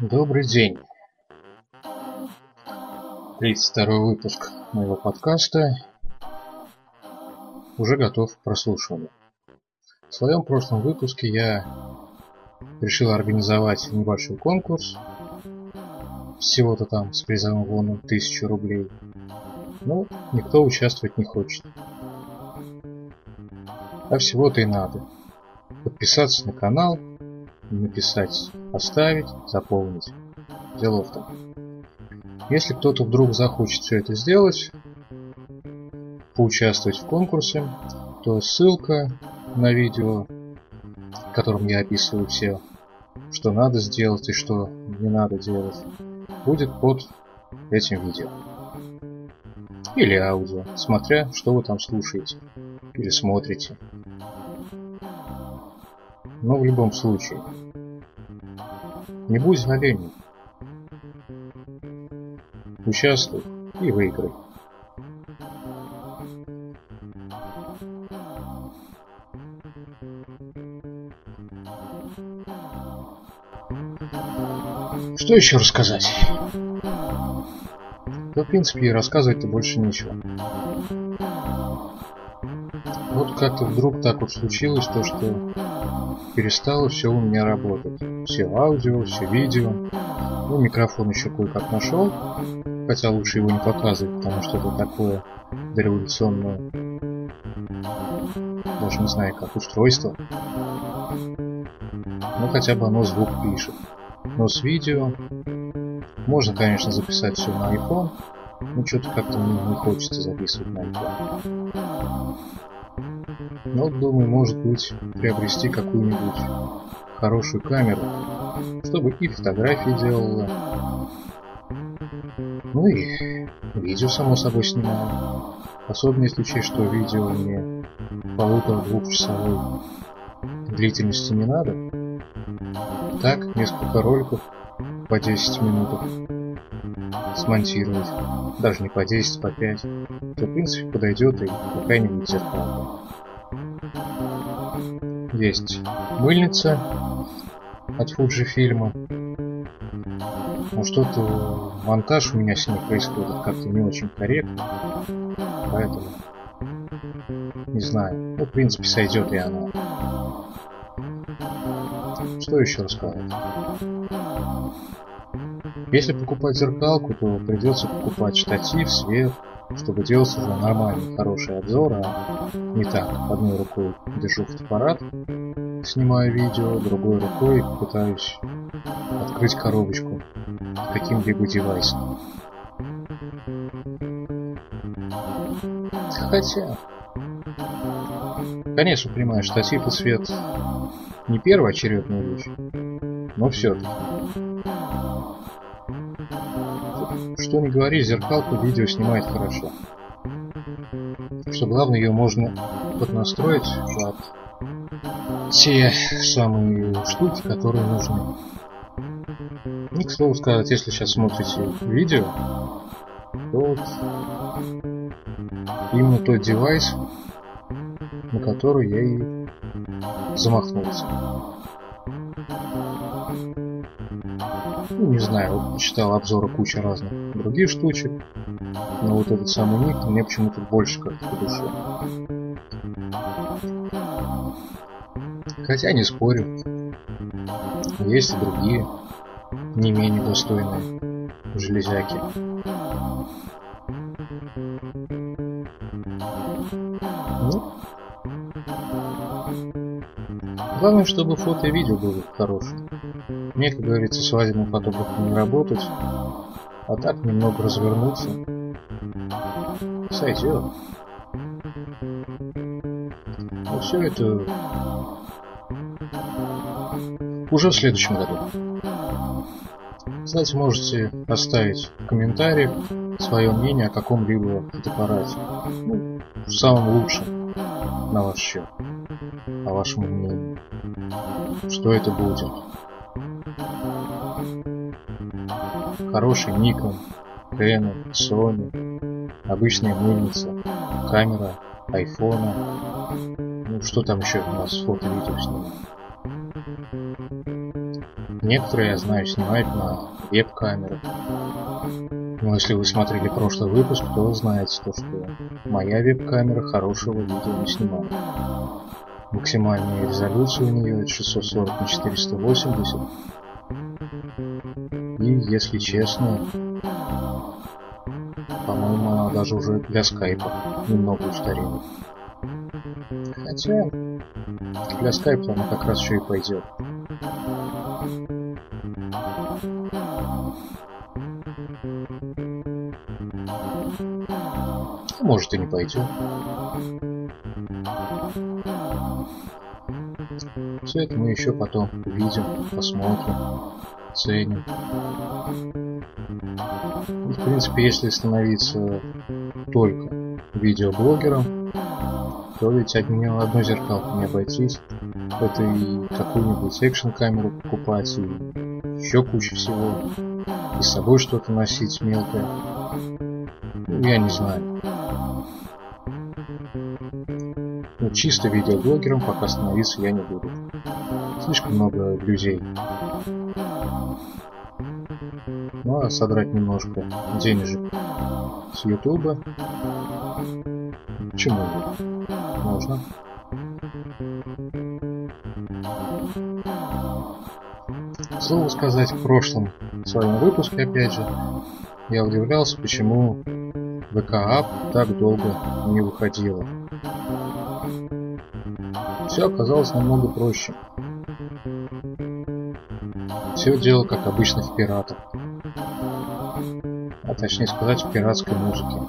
Добрый день. 32 выпуск моего подкаста уже готов к прослушиванию. В своем прошлом выпуске я решил организовать небольшой конкурс, всего-то там с призовым фондом 1000 рублей, но никто участвовать не хочет. А всего-то и надо. Подписаться на канал, написать «Оставить», «Заполнить». Дело в том. Если кто-то вдруг захочет все это сделать, поучаствовать в конкурсе, то ссылка на видео, в котором я описываю все, что надо сделать и что не надо делать, будет под этим видео. Или аудио, смотря что вы там слушаете или смотрите. Но в любом случае, не будь зловенным. Участвуй и выиграй. Что еще рассказать? Да, в принципе, и рассказывать-то больше нечего. Вот как-то вдруг так вот случилось то, что перестало все у меня работать. Все аудио, все видео. Ну, микрофон еще кое-как нашел, хотя лучше его не показывать, потому что это такое дореволюционное, даже не знаю как, устройство. Ну, хотя бы оно звук пишет. Но с видео можно, конечно, записать все на iPhone, но что-то как-то мне не хочется записывать на iPhone. Но, думаю, может быть, приобрести какую-нибудь хорошую камеру, чтобы и фотографии делала, ну и видео, само собой, снимала. Особенно если учесть, что видео мне полутора-двухчасовой длительности не надо. Так, несколько роликов по 10 минут смонтировать, даже не по 10, по 5, то в принципе подойдет и какая-нибудь зеркалка. Есть мыльница от Фуджи-фильма. Но что-то монтаж у меня с ней происходит как-то не очень корректно. Поэтому не знаю. Ну, в принципе, сойдет и она. Что еще рассказать? Если покупать зеркалку, то придется покупать штатив, свет, чтобы делать уже нормальный, хороший обзор, а не так, одной рукой держу фотоаппарат, снимаю видео, другой рукой пытаюсь открыть коробочку каким-либо девайсом. Хотя, конечно, понимаю, штатив и свет не первоочередная вещь, но все-таки. Что не говори, зеркалку видео снимает хорошо. Что главное, ее можно поднастроить под те самые штуки, которые нужны. И, к слову сказать, если сейчас смотрите видео, то вот именно тот девайс, на который я и замахнулся. Не знаю, вот читал обзоры куча разных других штучек, но вот этот самый ник мне почему-то больше как-то по. Хотя не спорю, есть и другие, не менее достойные железяки. Ну, главное, чтобы фото и видео было хорошее. Мне, как говорится, свадебным фотографом не работать, а так немного развернуться. Сойдет. Но все это уже в следующем году. Кстати, можете оставить в комментариях свое мнение о каком-либо фотоаппарате. Ну, в самом лучшем, на ваш счет. О вашем мнении. Что это будет? Хороший Nikon, Canon, Sony, обычная мыльница, камера, айфона. Ну, что там еще у нас фото-видео снимать? Некоторые, я знаю, снимают на веб-камеру. Но если вы смотрели прошлый выпуск, то знаете то, что моя веб-камера хорошего видео не снимает. Максимальная резолюция у нее 640 на 480. И, если честно, по-моему, она даже уже для скайпа немного устарела. Хотя для скайпа она как раз еще и пойдет. может и не пойдет. Все это мы еще потом увидим, посмотрим, ценим. И, в принципе, если становиться только видеоблогером, то ведь от нее одной зеркалки не обойтись. Это и какую-нибудь экшн-камеру покупать, и еще куча всего. И с собой что-то носить мелкое. Ну, я не знаю. Но чисто видеоблогером пока становиться я не буду. Слишком много друзей. Ну а содрать немножко денежек с Ютуба. Почему? Можно. Слово сказать, в прошлом своем выпуске, опять же, я удивлялся, почему ВК так долго не выходило все оказалось намного проще. Все дело, как обычно, в пиратах. А точнее сказать, в пиратской музыке.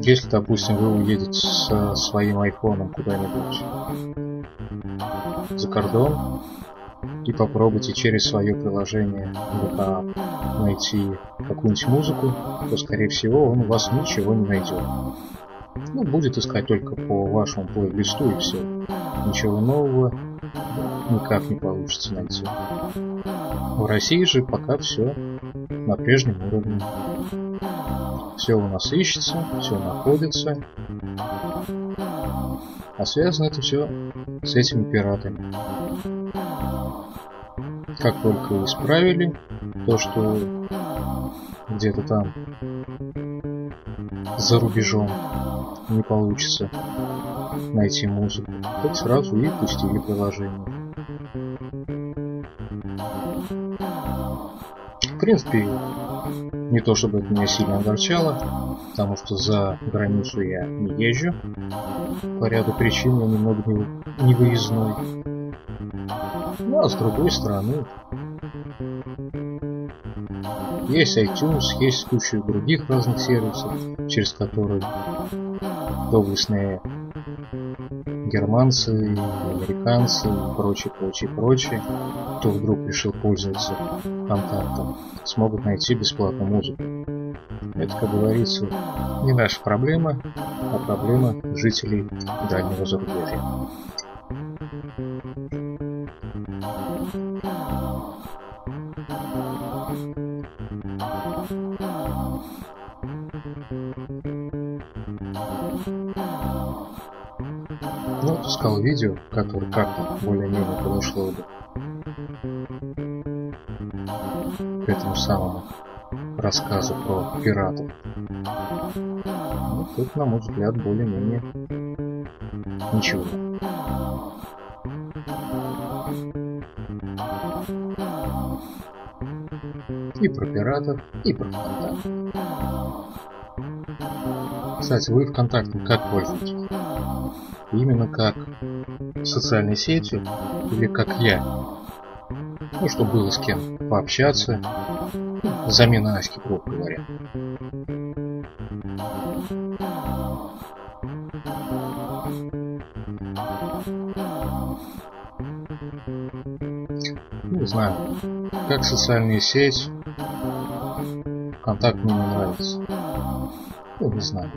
Если, допустим, вы уедете со своим айфоном куда-нибудь за кордон и попробуйте через свое приложение VK найти какую-нибудь музыку, то, скорее всего, он у вас ничего не найдет. Ну, будет искать только по вашему плейлисту и все. Ничего нового никак не получится найти. В России же пока все на прежнем уровне. Все у нас ищется, все находится. А связано это все с этими пиратами. Как только исправили то, что где-то там за рубежом не получится найти музыку, так сразу и пустили приложение. В принципе, не то чтобы это меня сильно огорчало, потому что за границу я не езжу. По ряду причин я немного не выездной. Ну а с другой стороны, есть iTunes, есть куча других разных сервисов, через которые доблестные германцы, американцы и прочее, прочее, прочее, кто вдруг решил пользоваться контактом, смогут найти бесплатную музыку. Это, как говорится, не наша проблема, а проблема жителей дальнего зарубежья. Искал видео, которое как-то более-менее подошло бы к этому самому рассказу про пиратов. Ну, тут, на мой взгляд, более-менее ничего. И про пиратов, и про ВКонтакте. Кстати, вы ВКонтакте как пользуетесь? Именно как социальной сетью или как я? Ну, чтобы было с кем пообщаться. Замена Аськи, грубо говоря. Не знаю, как социальная сеть Контакт мне не нравится. Ну, не знаю.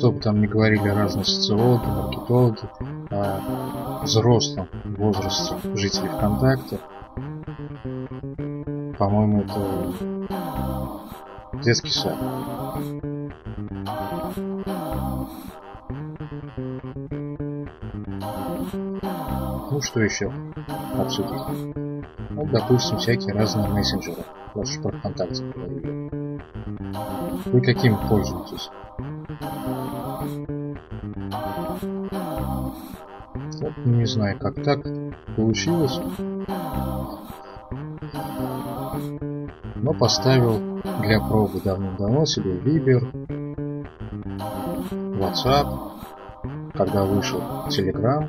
Что бы там ни говорили разные социологи, маркетологи о взрослом возрасте жителей ВКонтакте, по-моему, это детский сад. Ну, Ну, что еще обсудить? Вот, допустим, всякие разные мессенджеры. Вот что ВКонтакте говорили. Вы каким пользуетесь? Не знаю, как так получилось. Но поставил для пробы давным-давно себе Viber, WhatsApp, когда вышел Telegram,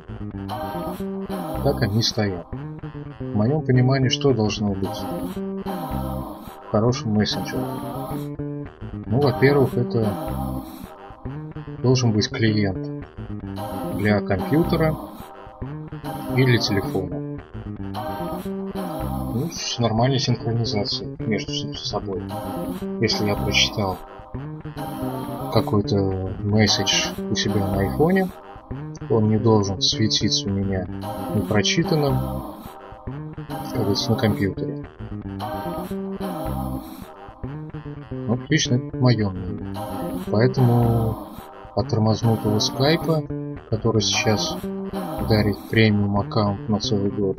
так они стоят. В моем понимании, что должно быть хорошим мессенджером? Ну, во-первых, это должен быть клиент для компьютера или телефона. Ну, с нормальной синхронизацией между собой. Если я прочитал какой-то месседж у себя на айфоне, он не должен светиться у меня непрочитанным, как говорится, на компьютере. Ну, лично это мое мнение. Поэтому от тормознутого скайпа, который сейчас дарит премиум аккаунт на целый год,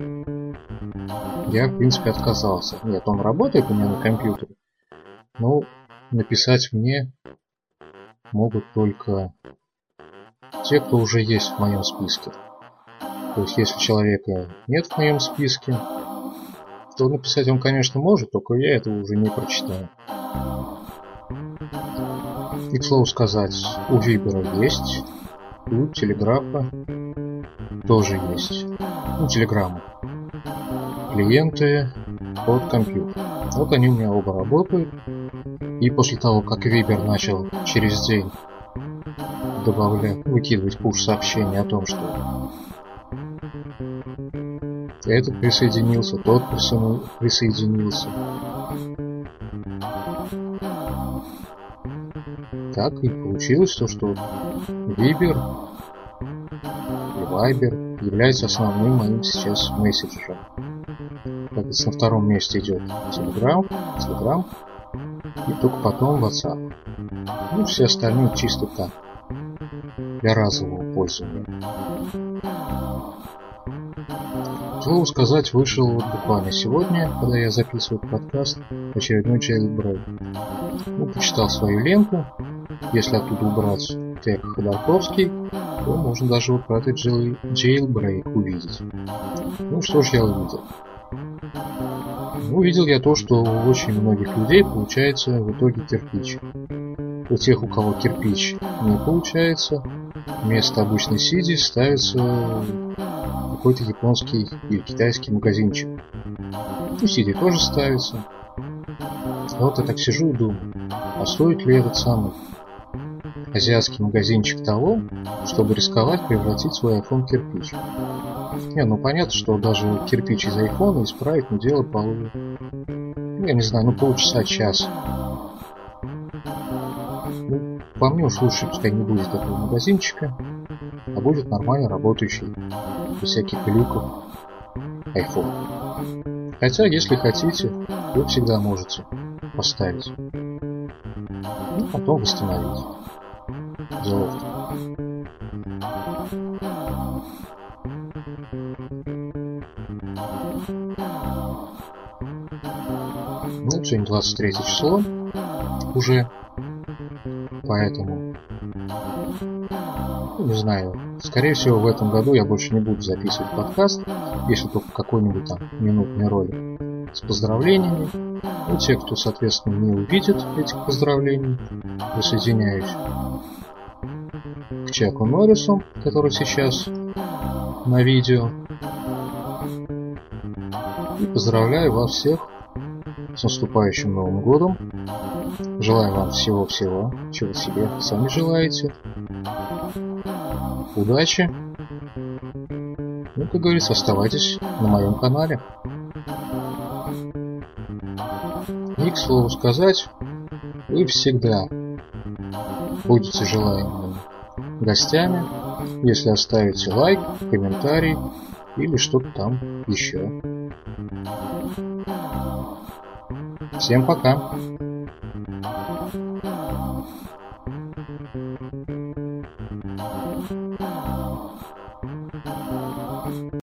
я, в принципе, отказался. Нет, он работает у меня на компьютере, но написать мне могут только те, кто уже есть в моем списке. То есть, если человека нет в моем списке, то написать он, конечно, может, только я этого уже не прочитаю. И, к слову сказать, у Вибера есть, у Телеграфа тоже есть. Ну, Телеграмма. Клиенты под компьютер. Вот они у меня оба работают. И после того, как Вибер начал через день добавлять, выкидывать пуш-сообщения о том, что этот присоединился, тот присоединился. Так и получилось то, что Вибер Вайбер является основным моим сейчас мессенджером. Так, на втором месте идет Telegram, Telegram, и только потом WhatsApp. Ну, все остальные чисто так, для разового пользования. Слово сказать, вышел вот буквально сегодня, когда я записываю подкаст, очередной jailbreak. Ну, почитал свою ленту. Если оттуда убрать тег Ходорковский, то можно даже вот про этот jailbreak увидеть. Ну, что ж я увидел? Ну, увидел я то, что у очень многих людей получается в итоге кирпич. У тех, у кого кирпич не получается, вместо обычной сиди ставится какой-то японский или китайский магазинчик. Ну, сиди тоже ставится. А вот я так сижу и думаю, а стоит ли этот самый азиатский магазинчик того, чтобы рисковать превратить свой iPhone в кирпич? Не, ну понятно, что даже кирпич из айфона исправить, но дело по... Ну, я не знаю, ну полчаса, час. Ну, по мне уж лучше, пускай не будет такого магазинчика, а будет нормально работающий, без всяких глюков, iPhone. Хотя, если хотите, вы всегда можете поставить. Ну, потом восстановить. Ну, сегодня 23 число уже, поэтому ну, не знаю, скорее всего в этом году я больше не буду записывать подкаст, если только какой-нибудь там минутный ролик с поздравлениями. Ну, те, кто, соответственно, не увидит этих поздравлений, присоединяюсь Чаку Норрису, который сейчас на видео. И поздравляю вас всех с наступающим Новым Годом. Желаю вам всего-всего, чего себе сами желаете. Удачи. Ну, как говорится, оставайтесь на моем канале. И, к слову сказать, вы всегда будете желаемыми гостями, если оставите лайк, комментарий или что-то там еще. Всем пока!